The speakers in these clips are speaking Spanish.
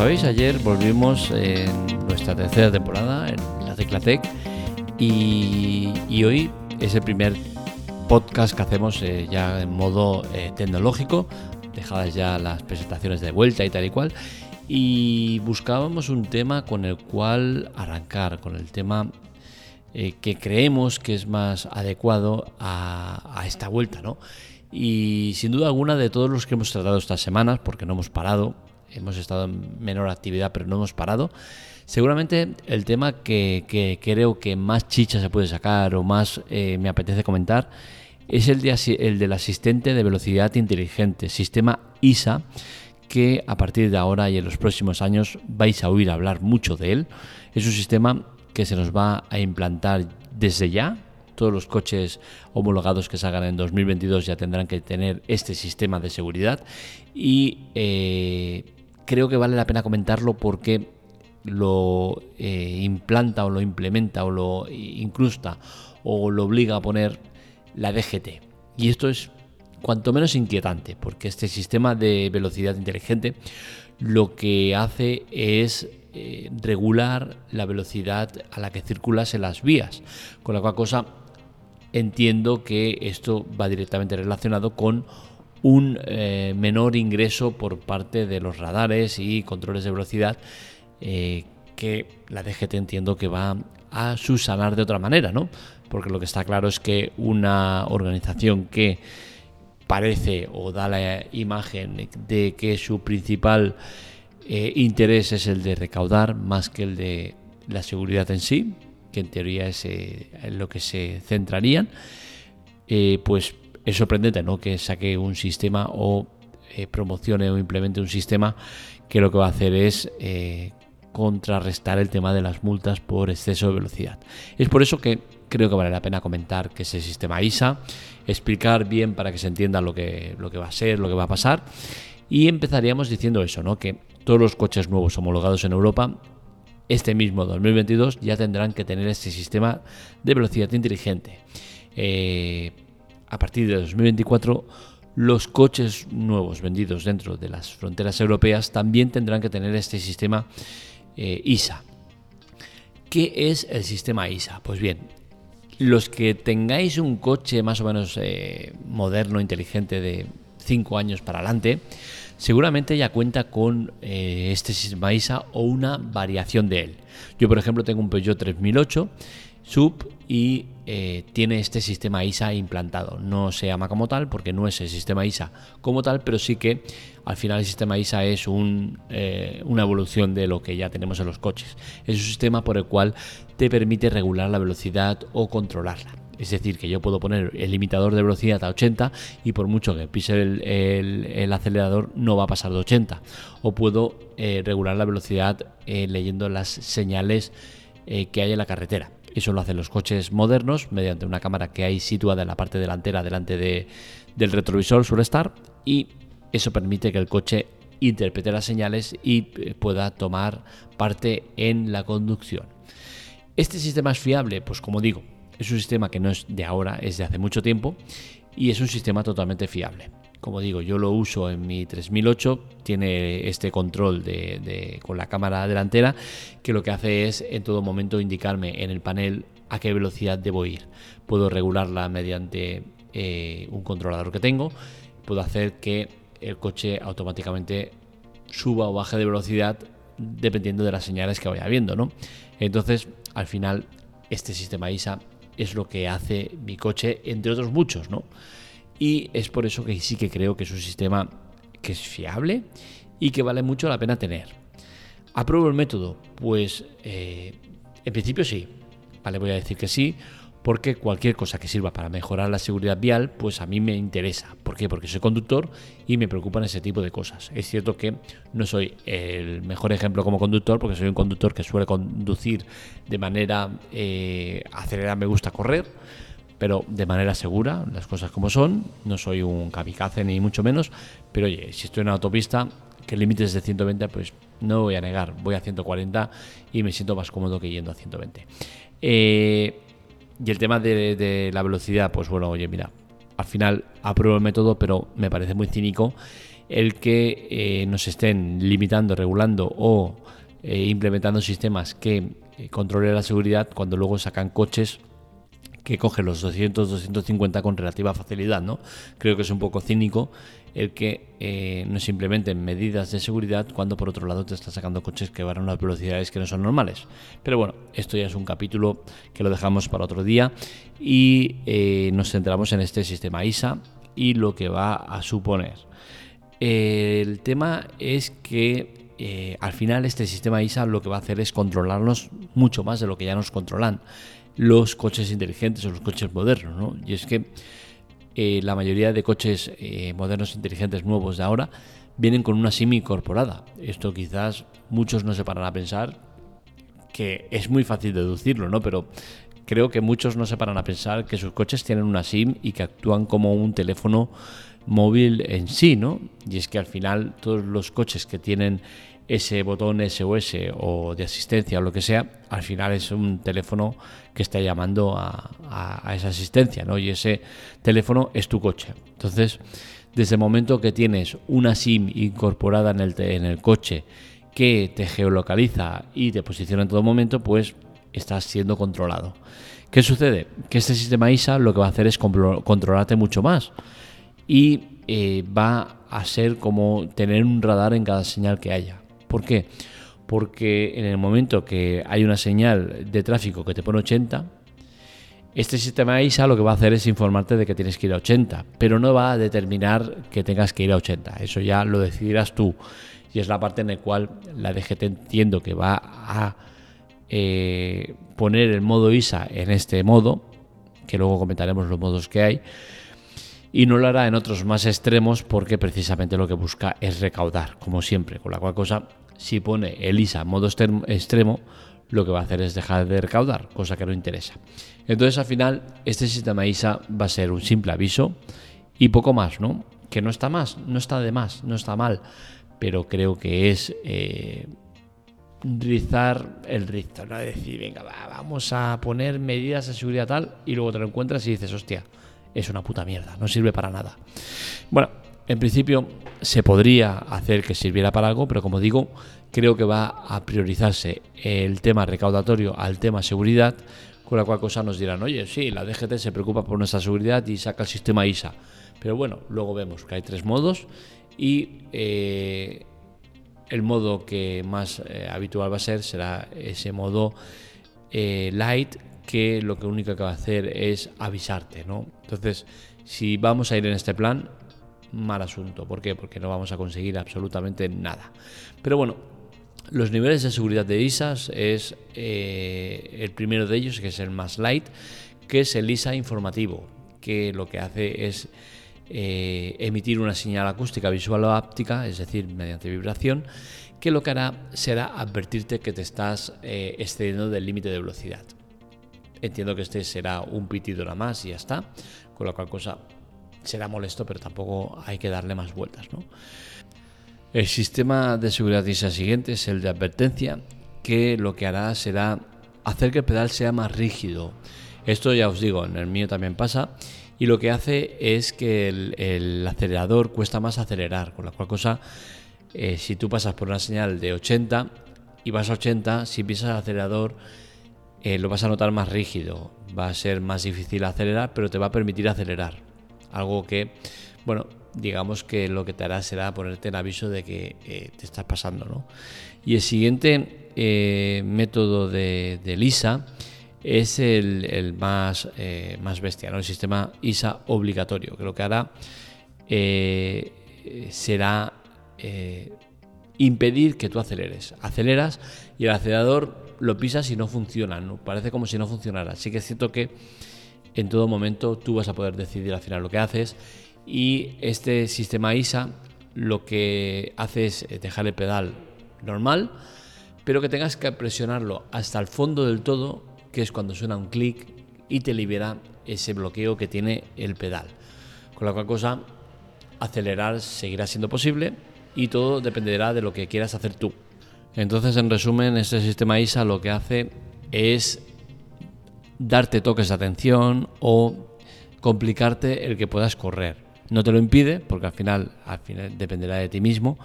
sabéis, ayer volvimos en nuestra tercera temporada en la Teclatec y, y hoy es el primer podcast que hacemos eh, ya en modo eh, tecnológico, dejadas ya las presentaciones de vuelta y tal y cual, y buscábamos un tema con el cual arrancar, con el tema eh, que creemos que es más adecuado a, a esta vuelta, ¿no? Y sin duda alguna de todos los que hemos tratado estas semanas, porque no hemos parado, hemos estado en menor actividad, pero no hemos parado. Seguramente el tema que, creo que más chicha se puede sacar o más eh, me apetece comentar es el, de, el del asistente de velocidad inteligente, sistema ISA, que a partir de ahora y en los próximos años vais a oír hablar mucho de él. Es un sistema que se nos va a implantar desde ya. Todos los coches homologados que salgan en 2022 ya tendrán que tener este sistema de seguridad y eh, creo que vale la pena comentarlo porque lo eh, implanta o lo implementa o lo incrusta o lo obliga a poner la DGT. Y esto es cuanto menos inquietante porque este sistema de velocidad inteligente lo que hace es eh, regular la velocidad a la que circulas en las vías. Con la cual cosa entiendo que esto va directamente relacionado con un eh, menor ingreso por parte de los radares y controles de velocidad eh, que la DGT entiendo que va a subsanar de otra manera, ¿no? Porque lo que está claro es que una organización que parece o da la imagen de que su principal eh, interés es el de recaudar más que el de la seguridad en sí, que en teoría es en lo que se centrarían, pues es sorprendente ¿no? que saque un sistema o eh, promocione o implemente un sistema que lo que va a hacer es eh, contrarrestar el tema de las multas por exceso de velocidad. Es por eso que creo que vale la pena comentar que ese sistema ISA, explicar bien para que se entienda lo que, lo que va a ser, lo que va a pasar. Y empezaríamos diciendo eso, ¿no? que todos los coches nuevos homologados en Europa este mismo 2022 ya tendrán que tener este sistema de velocidad inteligente. Eh, a partir de 2024 los coches nuevos vendidos dentro de las fronteras europeas también tendrán que tener este sistema eh, ISA. ¿Qué es el sistema ISA? Pues bien, los que tengáis un coche más o menos eh, moderno, inteligente de 5 años para adelante, seguramente ya cuenta con eh, este sistema ISA o una variación de él. Yo, por ejemplo, tengo un Peugeot 3008 Sub y eh, tiene este sistema ISA implantado. No se llama como tal porque no es el sistema ISA como tal, pero sí que al final el sistema ISA es eh, una evolución de lo que ya tenemos en los coches. Es un sistema por el cual te permite regular la velocidad o controlarla. Es decir, que yo puedo poner el limitador de velocidad a 80 y por mucho que pise el, acelerador no va a pasar de 80. O puedo eh, regular la velocidad leyendo las señales que hay en la carretera. Eso lo hacen los coches modernos mediante una cámara que hay situada en la parte delantera delante de, del retrovisor suele estar y eso permite que el coche interprete las señales y eh, pueda tomar parte en la conducción. Este sistema es fiable, pues como digo, es un sistema que no es de ahora, es de hace mucho tiempo y es un sistema totalmente fiable. Como digo, yo lo uso en mi 3008, tiene este control de, con la cámara delantera que lo que hace es en todo momento indicarme en el panel a qué velocidad debo ir. Puedo regularla mediante eh, un controlador que tengo, puedo hacer que el coche automáticamente suba o baje de velocidad dependiendo de las señales que vaya viendo, ¿no? Entonces, al final, este sistema ISA es lo que hace mi coche, entre otros muchos, ¿no? Y es por eso que sí que creo que es un sistema que es fiable y que vale mucho la pena tener. ¿Apruebo el método? Pues eh, en principio sí, vale, voy a decir que sí, porque cualquier cosa que sirva para mejorar la seguridad vial, pues a mí me interesa. ¿Por qué? Porque soy conductor y me preocupan ese tipo de cosas. Es cierto que no soy el mejor ejemplo como conductor, porque soy un conductor que suele conducir de manera eh, acelerada, me gusta correr pero de manera segura, las cosas como son. No soy un kamikaze ni mucho menos, pero oye, si estoy en una autopista, que el límite es de 120, pues no voy a negar, voy a 140 y me siento más cómodo que yendo a 120. Eh, y el tema de, la velocidad, pues bueno, oye, mira, al final apruebo el método, pero me parece muy cínico el que eh, nos estén limitando, regulando o eh, implementando sistemas que controlen la seguridad cuando luego sacan coches que cogen los 200, 250 con relativa facilidad, ¿no? Creo que es un poco cínico el que eh, no se implementen medidas de seguridad cuando por otro lado te está sacando coches que van a unas velocidades que no son normales. Pero bueno, esto ya es un capítulo que lo dejamos para otro día y eh, nos centramos en este sistema ISA y lo que va a suponer. el tema es que eh, al final este sistema ISA lo que va a hacer es controlarnos mucho más de lo que ya nos controlan los coches inteligentes o los coches modernos. ¿no? Y es que eh, la mayoría de coches eh, modernos inteligentes nuevos de ahora vienen con una SIM incorporada. Esto quizás muchos no se paran a pensar que es muy fácil deducirlo, ¿no? Pero creo que muchos no se paran a pensar que sus coches tienen una SIM y que actúan como un teléfono móvil en sí, ¿no? Y es que al final todos los coches que tienen ese botón SOS o de asistencia o lo que sea, al final es un teléfono que está llamando a, esa asistencia, ¿no? Y ese teléfono es tu coche. Entonces, desde el momento que tienes una SIM incorporada en el, coche que te geolocaliza y te posiciona en todo momento, pues estás siendo controlado. ¿Qué sucede? Que este sistema ISA lo que va a hacer es controlarte mucho más y eh, va a ser como tener un radar en cada señal que haya. ¿Por qué? Porque en el momento que hay una señal de tráfico que te pone 80, este sistema ISA lo que va a hacer es informarte de que tienes que ir a 80, pero no va a determinar que tengas que ir a 80. Eso ya lo decidirás tú. Y es la parte en la cual la DGT entiendo que va a eh, poner el modo ISA en este modo, que luego comentaremos los modos que hay, y no lo hará en otros más extremos porque precisamente lo que busca es recaudar, como siempre, con la cual cosa si pone el ISA modo extremo, lo que va a hacer es dejar de recaudar, cosa que no interesa. Entonces al final este sistema ISA va a ser un simple aviso y poco más, ¿no? Que no está más, no está de más, no está mal, pero creo que es eh, rizar el rizo, ¿no? Decir, venga, vamos a poner medidas de seguridad tal y luego te lo encuentras y dices, hostia, es una puta mierda, no sirve para nada. Bueno, en principio se podría hacer que sirviera para algo, pero como digo, creo que va a priorizarse el tema recaudatorio al tema seguridad, con la cual cosa nos dirán, oye, sí, la DGT se preocupa por nuestra seguridad y saca el sistema ISA. Pero bueno, luego vemos que hay tres modos y eh, el modo que más eh, habitual va a ser será ese modo eh, light que lo único que va a hacer es avisarte, ¿no? Entonces, si vamos a ir en este plan, mal asunto. ¿Por qué? Porque no vamos a conseguir absolutamente nada. Pero bueno, los niveles de seguridad de ISAs es eh, el primero de ellos, que es el más light, que es el ISA informativo, que lo que hace es eh, emitir una señal acústica, visual o áptica, es decir, mediante vibración, que lo que hará será advertirte que te estás eh, excediendo del límite de velocidad. Entiendo que este será un pitido nada más y ya está, con lo cual cosa será molesto, pero tampoco hay que darle más vueltas. ¿no? El sistema de seguridad ISA siguiente es el de advertencia, que lo que hará será hacer que el pedal sea más rígido. Esto ya os digo, en el mío también pasa. Y lo que hace es que el, acelerador cuesta más acelerar, con la cual cosa, eh, si tú pasas por una señal de 80 y vas a 80, si pisas el acelerador, eh, lo vas a notar más rígido, va a ser más difícil acelerar, pero te va a permitir acelerar. Algo que, bueno, digamos que lo que te hará será ponerte en aviso de que eh, te estás pasando. ¿no? Y el siguiente eh, método de, ISA es el, más, eh, más bestia, ¿no? el sistema ISA obligatorio, que lo que hará será impedir que tú aceleres. Aceleras y el acelerador lo pisas y no funciona, ¿no? parece como si no funcionara. Así que es cierto que en todo momento tú vas a poder decidir al final lo que haces y este sistema ISA lo que hace es eh, dejar el pedal normal, pero que tengas que presionarlo hasta el fondo del todo, que es cuando suena un clic y te libera ese bloqueo que tiene el pedal. Con la cual cosa, acelerar seguirá siendo posible y todo dependerá de lo que quieras hacer tú. Entonces, en resumen, este sistema ISA lo que hace es darte toques de atención o complicarte el que puedas correr. No te lo impide, porque al final, al final dependerá de ti mismo,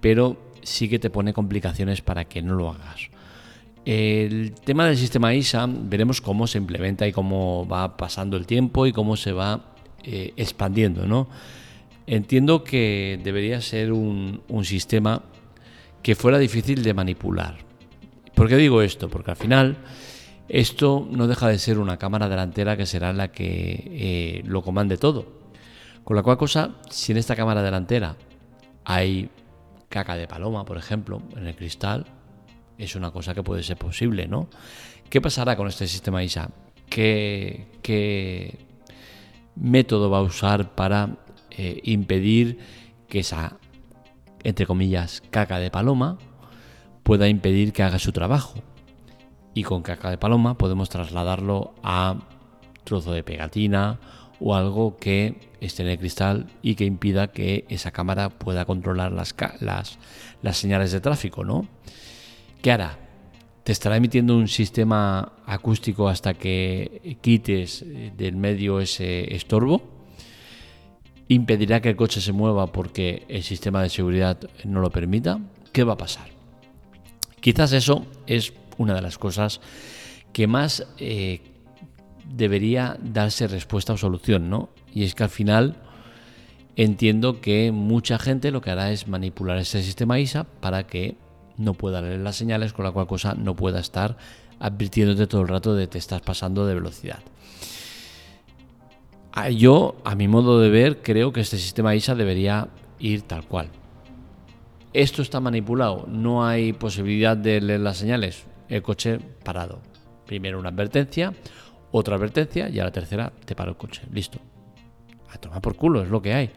pero sí que te pone complicaciones para que no lo hagas. El tema del sistema ISA, veremos cómo se implementa y cómo va pasando el tiempo y cómo se va eh, expandiendo, ¿no? Entiendo que debería ser un, un sistema que fuera difícil de manipular. ¿Por qué digo esto? Porque al final esto no deja de ser una cámara delantera que será la que eh, lo comande todo. Con la cual cosa, si en esta cámara delantera hay caca de paloma, por ejemplo, en el cristal, es una cosa que puede ser posible, ¿no? ¿Qué pasará con este sistema ISA? ¿Qué, qué método va a usar para eh, impedir que esa, entre comillas, caca de paloma pueda impedir que haga su trabajo? Y con caca de paloma podemos trasladarlo a trozo de pegatina o algo que esté en el cristal y que impida que esa cámara pueda controlar las, las, señales de tráfico, ¿no? ¿Qué hará? ¿Te estará emitiendo un sistema acústico hasta que quites del medio ese estorbo? ¿Impedirá que el coche se mueva porque el sistema de seguridad no lo permita? ¿Qué va a pasar? Quizás eso es una de las cosas que más eh, debería darse respuesta o solución, ¿no? Y es que al final entiendo que mucha gente lo que hará es manipular ese sistema ISA para que no pueda leer las señales, con la cual cosa no pueda estar advirtiéndote todo el rato de que te estás pasando de velocidad. Ah, yo, a mi modo de ver, creo que este sistema ISA debería ir tal cual. Esto está manipulado, no hay posibilidad de leer las señales el coche parado. Primero una advertencia, otra advertencia y a la tercera te para el coche. Listo. A tomar por culo, es lo que hay.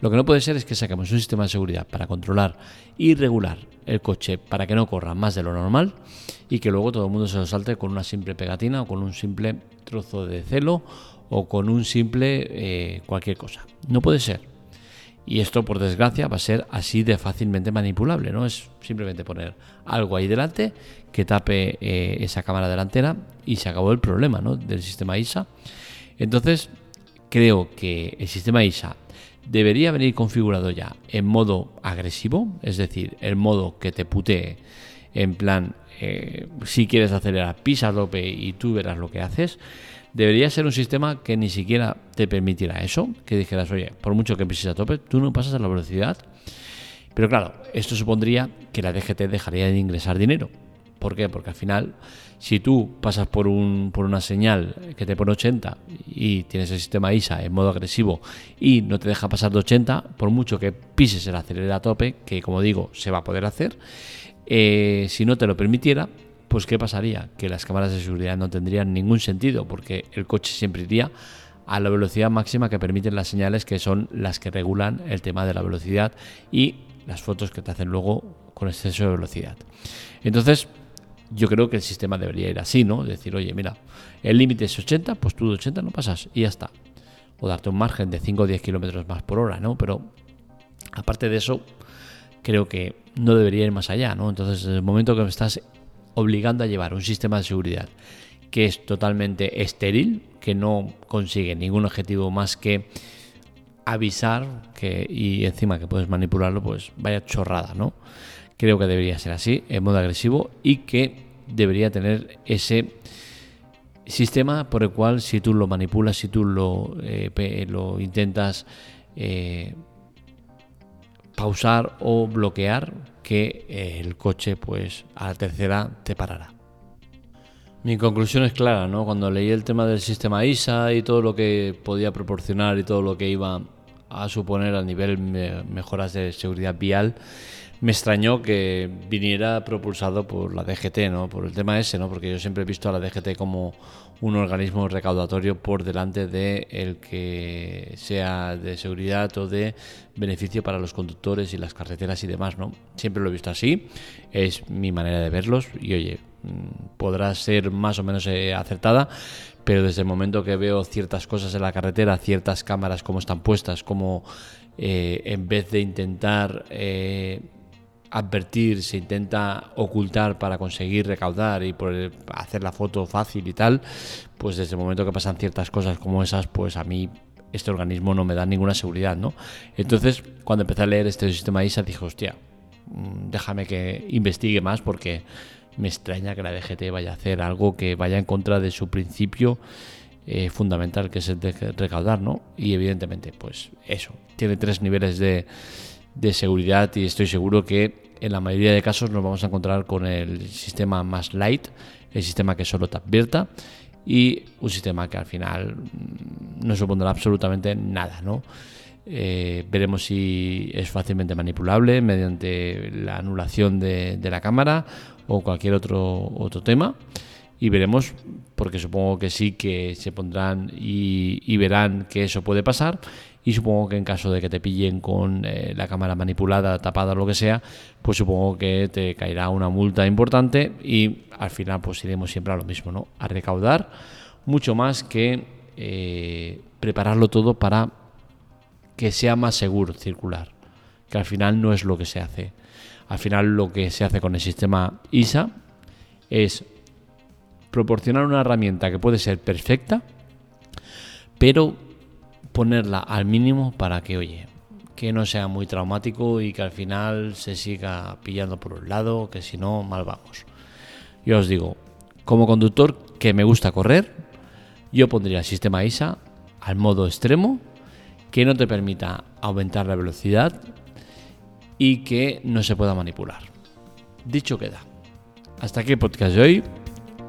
Lo que no puede ser es que saquemos un sistema de seguridad para controlar y regular el coche para que no corra más de lo normal y que luego todo el mundo se lo salte con una simple pegatina o con un simple trozo de celo o con un simple eh, cualquier cosa. No puede ser. Y esto, por desgracia, va a ser así de fácilmente manipulable, ¿no? Es simplemente poner algo ahí delante que tape eh, esa cámara delantera y se acabó el problema, ¿no? Del sistema ISA. Entonces, creo que el sistema ISA debería venir configurado ya en modo agresivo, es decir, el modo que te putee en plan, eh, si quieres acelerar, pisa tope y tú verás lo que haces Debería ser un sistema que ni siquiera te permitirá eso, que dijeras, oye, por mucho que pises a tope, tú no pasas a la velocidad. Pero claro, esto supondría que la DGT dejaría de ingresar dinero. ¿Por qué? Porque al final, si tú pasas por, un, por una señal que te pone 80 y tienes el sistema ISA en modo agresivo y no te deja pasar de 80, por mucho que pises el acelerador a tope, que como digo, se va a poder hacer, eh, si no te lo permitiera, pues ¿qué pasaría? Que las cámaras de seguridad no tendrían ningún sentido porque el coche siempre iría a la velocidad máxima que permiten las señales que son las que regulan el tema de la velocidad y las fotos que te hacen luego con exceso de velocidad. Entonces, yo creo que el sistema debería ir así, ¿no? Decir, oye, mira, el límite es 80, pues tú de 80 no pasas y ya está. O darte un margen de 5 o 10 kilómetros más por hora, ¿no? Pero aparte de eso, creo que no debería ir más allá, ¿no? Entonces, en el momento que me estás obligando a llevar un sistema de seguridad que es totalmente estéril, que no consigue ningún objetivo más que avisar que y encima que puedes manipularlo, pues vaya chorrada, ¿no? Creo que debería ser así, en modo agresivo y que debería tener ese sistema por el cual si tú lo manipulas, si tú lo, eh, lo intentas eh, pausar o bloquear, que eh, el coche pues a la tercera te parará. Mi conclusión es clara, ¿no? Cuando leí el tema del sistema ISA y todo lo que podía proporcionar y todo lo que iba a suponer a nivel mejoras de seguridad vial, me extrañó que viniera propulsado por la DGT, ¿no? Por el tema ese, ¿no? Porque yo siempre he visto a la DGT como un organismo recaudatorio por delante de el que sea de seguridad o de beneficio para los conductores y las carreteras y demás, ¿no? Siempre lo he visto así, es mi manera de verlos y oye, mm, podrá ser más o menos eh, acertada, pero desde el momento que veo ciertas cosas en la carretera, ciertas cámaras como están puestas, como eh, en vez de intentar eh, advertir, se intenta ocultar para conseguir recaudar y por hacer la foto fácil y tal, pues desde el momento que pasan ciertas cosas como esas, pues a mí este organismo no me da ninguna seguridad, ¿no? Entonces, cuando empecé a leer este sistema ISA, dije, hostia, mm, déjame que investigue más porque me extraña que la DGT vaya a hacer algo que vaya en contra de su principio eh, fundamental, que es el de recaudar, ¿no? Y evidentemente, pues eso, tiene tres niveles de, de seguridad y estoy seguro que en la mayoría de casos nos vamos a encontrar con el sistema más light, el sistema que solo te advierta y un sistema que al final mm, no supondrá absolutamente nada, ¿no? Eh, veremos si es fácilmente manipulable mediante la anulación de, de, la cámara o cualquier otro, otro tema. Y veremos, porque supongo que sí que se pondrán y, verán que eso puede pasar y supongo que en caso de que te pillen con eh, la cámara manipulada, tapada o lo que sea, pues supongo que te caerá una multa importante y al final pues iremos siempre a lo mismo, ¿no? A recaudar mucho más que eh, prepararlo todo para que sea más seguro circular, que al final no es lo que se hace. Al final lo que se hace con el sistema ISA es proporcionar una herramienta que puede ser perfecta, pero ponerla al mínimo para que, oye, que no sea muy traumático y que al final se siga pillando por un lado, que si no, mal vamos. Yo os digo, como conductor que me gusta correr, yo pondría el sistema ISA al modo extremo, que no te permita aumentar la velocidad y que no se pueda manipular. Dicho queda. Hasta aquí el podcast de hoy.